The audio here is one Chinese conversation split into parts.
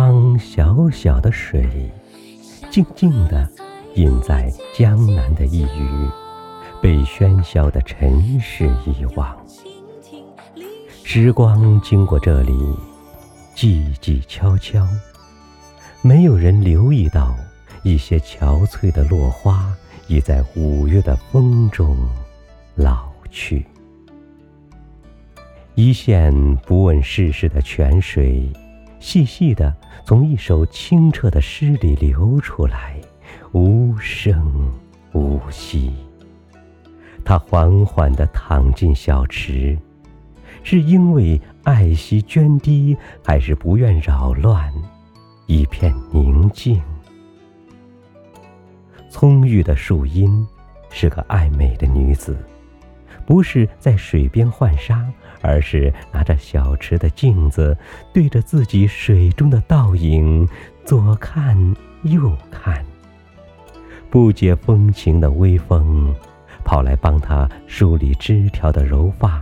方小小的水，静静地隐在江南的一隅，被喧嚣的尘世遗忘。时光经过这里，寂寂悄悄，没有人留意到一些憔悴的落花已在五月的风中老去。一线不问世事的泉水，细细的从一首清澈的诗里流出来，无声无息。它缓缓地淌进小池。是因为爱惜涓滴，还是不愿扰乱一片宁静？葱郁的树荫是个爱美的女子，不是在水边浣纱，而是拿着小池的镜子，对着自己水中的倒影，左看右看。不解风情的微风，跑来帮他梳理枝条的柔发。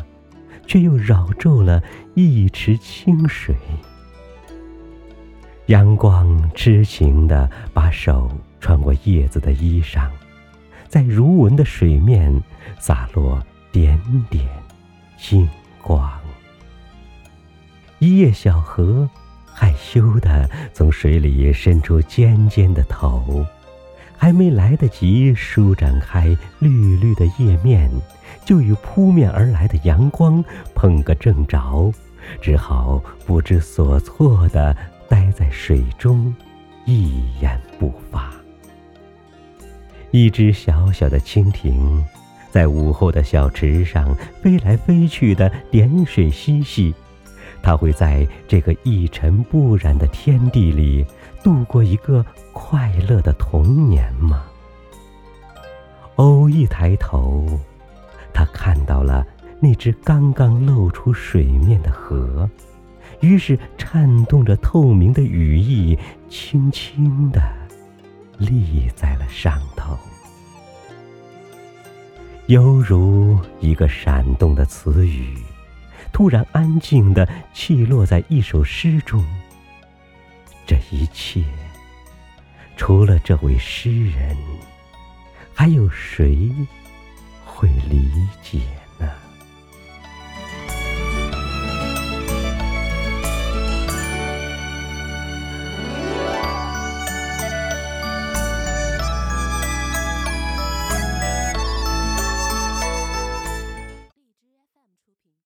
却又扰皱了一池清水。阳光痴情地把手穿过叶子的衣裳，在如纹的水面洒落点点星光。一叶小荷害羞地从水里伸出尖尖的头。还没来得及舒展开绿绿的叶面，就与扑面而来的阳光碰个正着，只好不知所措地待在水中，一言不发。一只小小的蜻蜓，在午后的小池上飞来飞去的点水嬉戏。它会在这个一尘不染的天地里。度过一个快乐的童年吗？偶一抬头，他看到了那只刚刚露出水面的河，于是颤动着透明的羽翼，轻轻地立在了上头，犹如一个闪动的词语，突然安静的泣落在一首诗中。这一切，除了这位诗人，还有谁会理解？